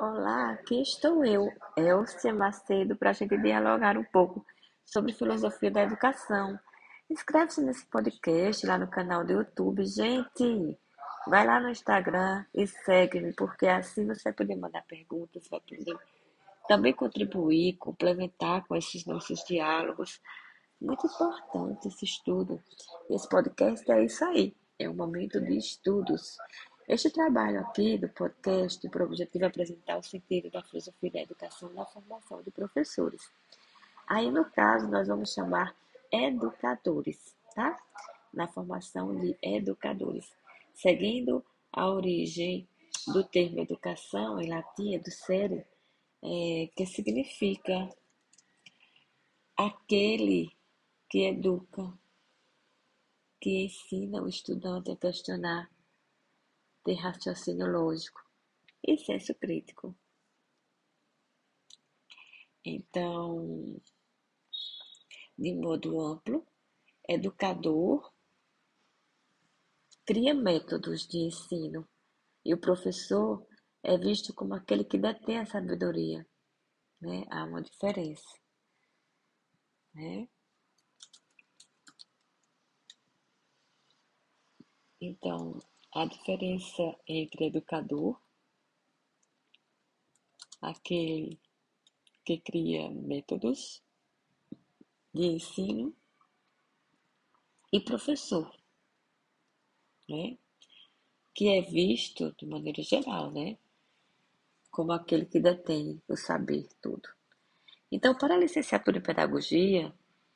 Olá, aqui estou eu, Elcia Macedo, para a gente dialogar um pouco sobre filosofia da educação. Inscreve-se nesse podcast lá no canal do YouTube. Gente, vai lá no Instagram e segue-me, porque assim você vai poder mandar perguntas, vai poder também contribuir, complementar com esses nossos diálogos. Muito importante esse estudo. Esse podcast é isso aí, é um momento de estudos. Este trabalho aqui do podcast tem por objetivo apresentar o sentido da filosofia da educação na formação de professores. Aí, no caso, nós vamos chamar educadores, tá? Na formação de educadores. Seguindo a origem do termo educação, em latim, educere, é, que significa aquele que educa, que ensina o estudante a questionar ter raciocínio lógico e senso crítico. Então, de modo amplo, educador cria métodos de ensino e o professor é visto como aquele que detém a sabedoria. Né? Há uma diferença. Né? Então, a diferença entre educador, aquele que cria métodos de ensino, e professor, né? que é visto, de maneira geral, né? como aquele que detém o saber todo. Então, para a licenciatura em pedagogia,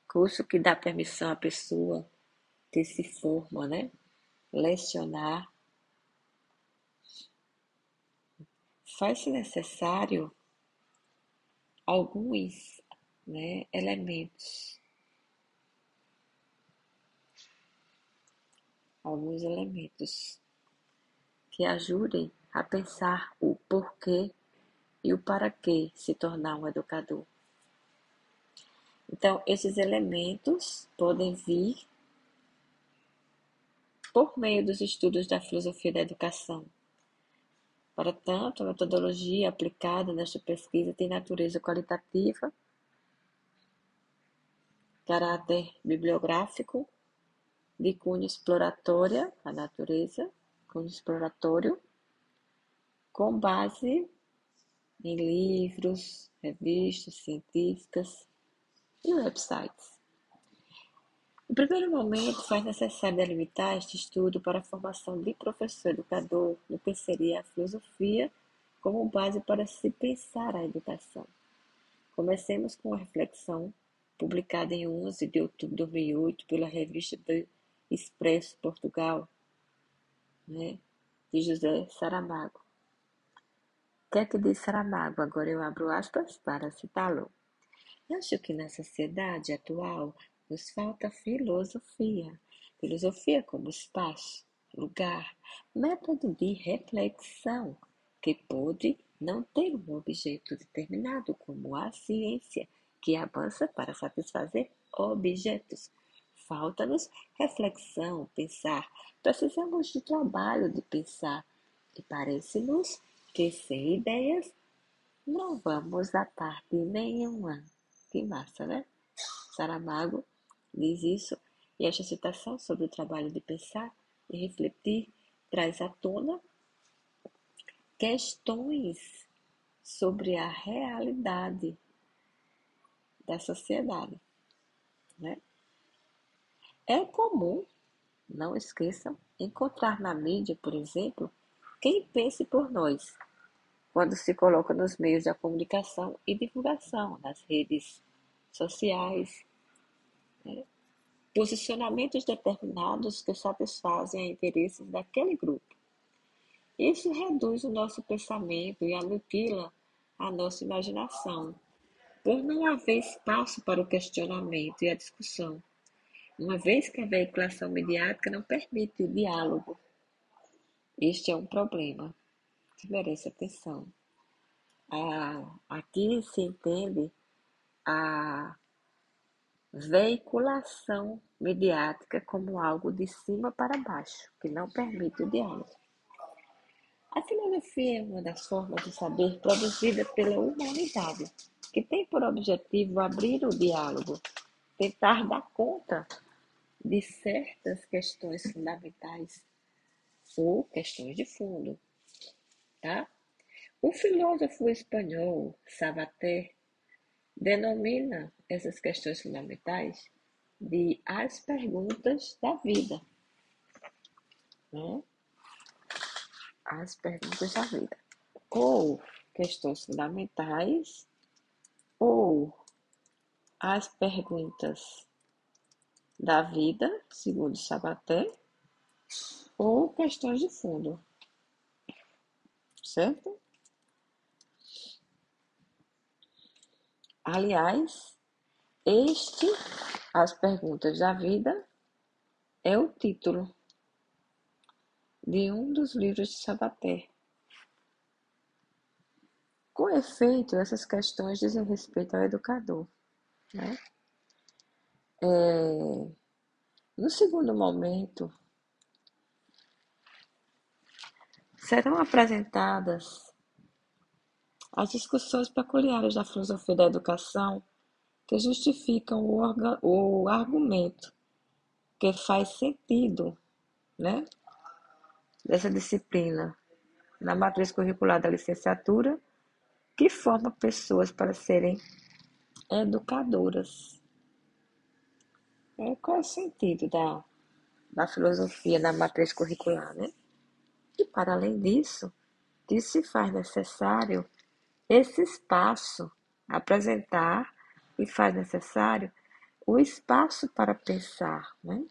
curso que dá permissão à pessoa que se forma, né? Lecionar, faz-se necessário alguns né, elementos. Alguns elementos que ajudem a pensar o porquê e o para que se tornar um educador. Então, esses elementos podem vir por meio dos estudos da filosofia da educação. Para tanto, a metodologia aplicada nesta pesquisa tem natureza qualitativa, caráter bibliográfico, de cunho exploratória, a natureza, cunho exploratório, com base em livros, revistas científicas e websites. No primeiro momento, faz necessário delimitar este estudo para a formação de professor-educador no que seria a filosofia como base para se pensar a educação. Comecemos com a reflexão publicada em 11 de outubro de 2008 pela revista do Expresso Portugal, né, de José Saramago. O que é que diz Saramago? Agora eu abro aspas para citá-lo. Acho que na sociedade atual nos falta filosofia. Filosofia como espaço, lugar, método de reflexão, que pode não ter um objeto determinado, como a ciência, que avança para satisfazer objetos. Falta-nos reflexão, pensar. Precisamos de trabalho de pensar. E parece-nos que sem ideias não vamos a parte nenhuma. Que massa, né? Saramago diz isso, e esta citação sobre o trabalho de pensar e refletir traz à tona questões sobre a realidade da sociedade. Né? É comum, não esqueçam, encontrar na mídia, por exemplo, quem pense por nós, quando se coloca nos meios da comunicação e divulgação, nas redes sociais, posicionamentos determinados que satisfazem interesses daquele grupo. Isso reduz o nosso pensamento e aniquila a nossa imaginação, por não haver espaço para o questionamento e a discussão, uma vez que a veiculação mediática não permite o diálogo. Este é um problema que merece atenção. Ah, aqui se entende a veiculação mediática como algo de cima para baixo, que não permite o diálogo. A filosofia é uma das formas de saber produzida pela humanidade, que tem por objetivo abrir o diálogo, tentar dar conta de certas questões fundamentais ou questões de fundo, tá? O filósofo espanhol Sabaté denomina essas questões fundamentais de as perguntas da vida, né? As perguntas da vida, ou questões fundamentais, ou as perguntas da vida, segundo Sabaté, ou questões de fundo, certo? Aliás, este, As Perguntas da Vida, é o título de um dos livros de Sabaté. Com efeito, essas questões dizem respeito ao educador. Né? É, no segundo momento, serão apresentadas as discussões peculiares da filosofia da educação que justificam o, o argumento que faz sentido né, dessa disciplina na matriz curricular da licenciatura, que forma pessoas para serem educadoras. É, qual é o sentido da, da filosofia na matriz curricular, né? E para além disso, disso se faz necessário esse espaço apresentar e faz necessário o espaço para pensar, né?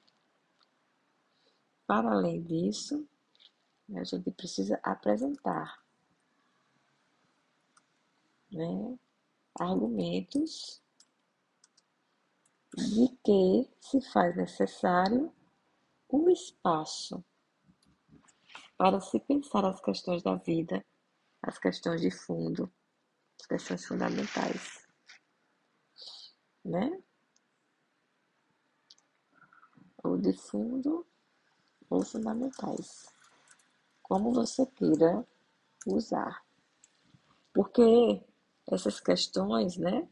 Para além disso, a gente precisa apresentar né, argumentos de que se faz necessário um espaço para se pensar as questões da vida, as questões de fundo, questões fundamentais, né? Ou de fundo ou fundamentais, como você queira usar. Porque essas questões, né?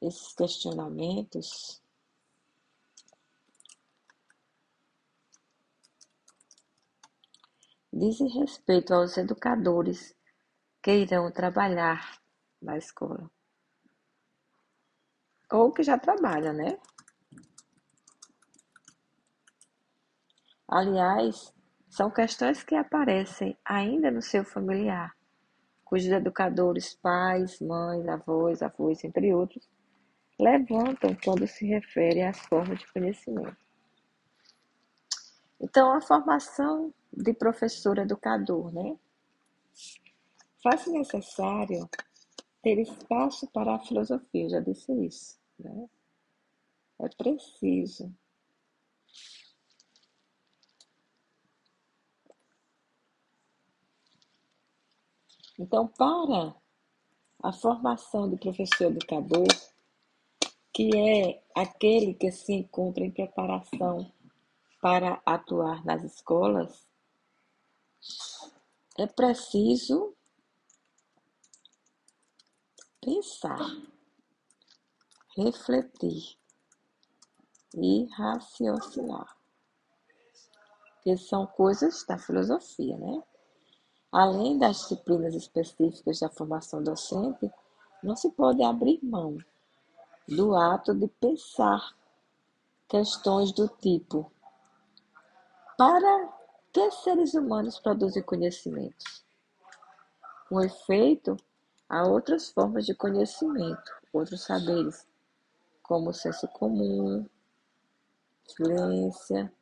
Esses questionamentos dizem respeito aos educadores que irão trabalhar na escola. Ou que já trabalham, né? Aliás, são questões que aparecem ainda no seu familiar, cujos educadores, pais, mães, avós, avós, entre outros, levantam quando se refere às formas de conhecimento. Então, a formação de professor educador, né? Faz-se necessário ter espaço para a filosofia, já disse isso, né? É preciso. Então, para a formação do professor educador, que é aquele que se encontra em preparação para atuar nas escolas, é preciso pensar, refletir e raciocinar, que são coisas da filosofia, né? Além das disciplinas específicas da formação docente, não se pode abrir mão do ato de pensar questões do tipo: para que seres humanos produzem conhecimentos? Com efeito, há outras formas de conhecimento, outros saberes, como o senso comum, ciência,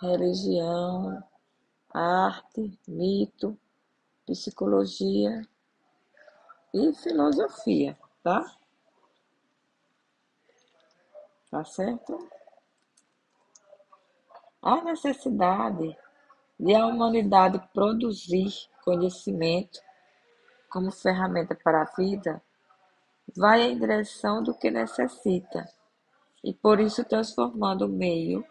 religião, arte, mito, psicologia e filosofia, tá? Tá certo? A necessidade de a humanidade produzir conhecimento como ferramenta para a vida vai em direção do que necessita e por isso transformando o meio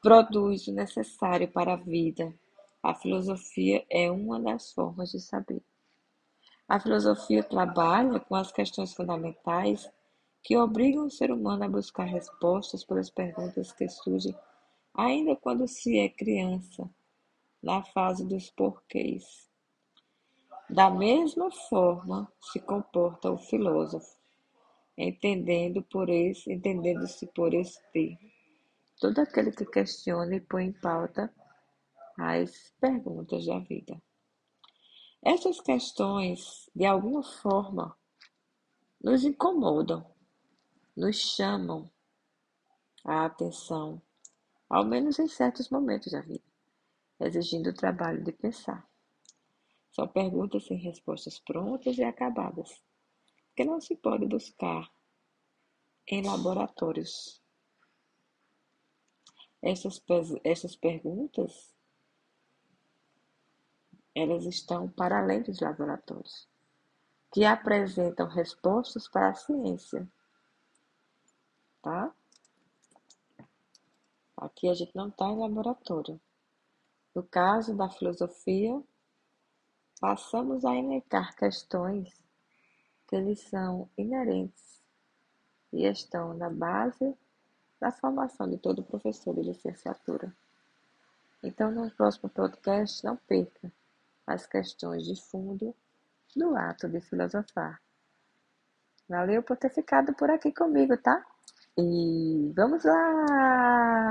produz o necessário para a vida. A filosofia é uma das formas de saber. A filosofia trabalha com as questões fundamentais que obrigam o ser humano a buscar respostas para as perguntas que surgem ainda quando se é criança, na fase dos porquês. Da mesma forma se comporta o filósofo, entendendo por esse, entendendo-se por esse termo. Todo aquele que questiona e põe em pauta as perguntas da vida. Essas questões, de alguma forma, nos incomodam, nos chamam a atenção, ao menos em certos momentos da vida, exigindo o trabalho de pensar. São perguntas sem respostas prontas e acabadas, que não se pode buscar em laboratórios. Essas, essas perguntas, elas estão para além dos laboratórios, que apresentam respostas para a ciência, tá? Aqui a gente não está em laboratório. No caso da filosofia, passamos a elencar questões que lhes são inerentes e estão na base da formação de todo professor de licenciatura. Então, no próximo podcast, não perca as questões de fundo do ato de filosofar. Valeu por ter ficado por aqui comigo, tá? E vamos lá!